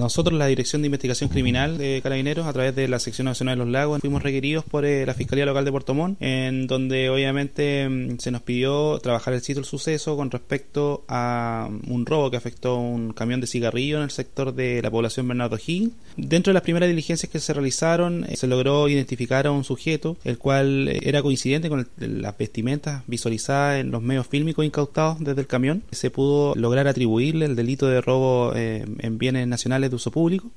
Nosotros, la Dirección de Investigación Criminal de Carabineros, a través de la Sección Nacional de los Lagos, fuimos requeridos por eh, la Fiscalía Local de Puerto Montt, en donde obviamente mm, se nos pidió trabajar el sitio del suceso con respecto a mm, un robo que afectó un camión de cigarrillo en el sector de la población Bernardo Higgins. Dentro de las primeras diligencias que se realizaron, eh, se logró identificar a un sujeto, el cual eh, era coincidente con las vestimentas visualizadas en los medios fílmicos incautados desde el camión. Se pudo lograr atribuirle el delito de robo en bienes nacionales de uso público.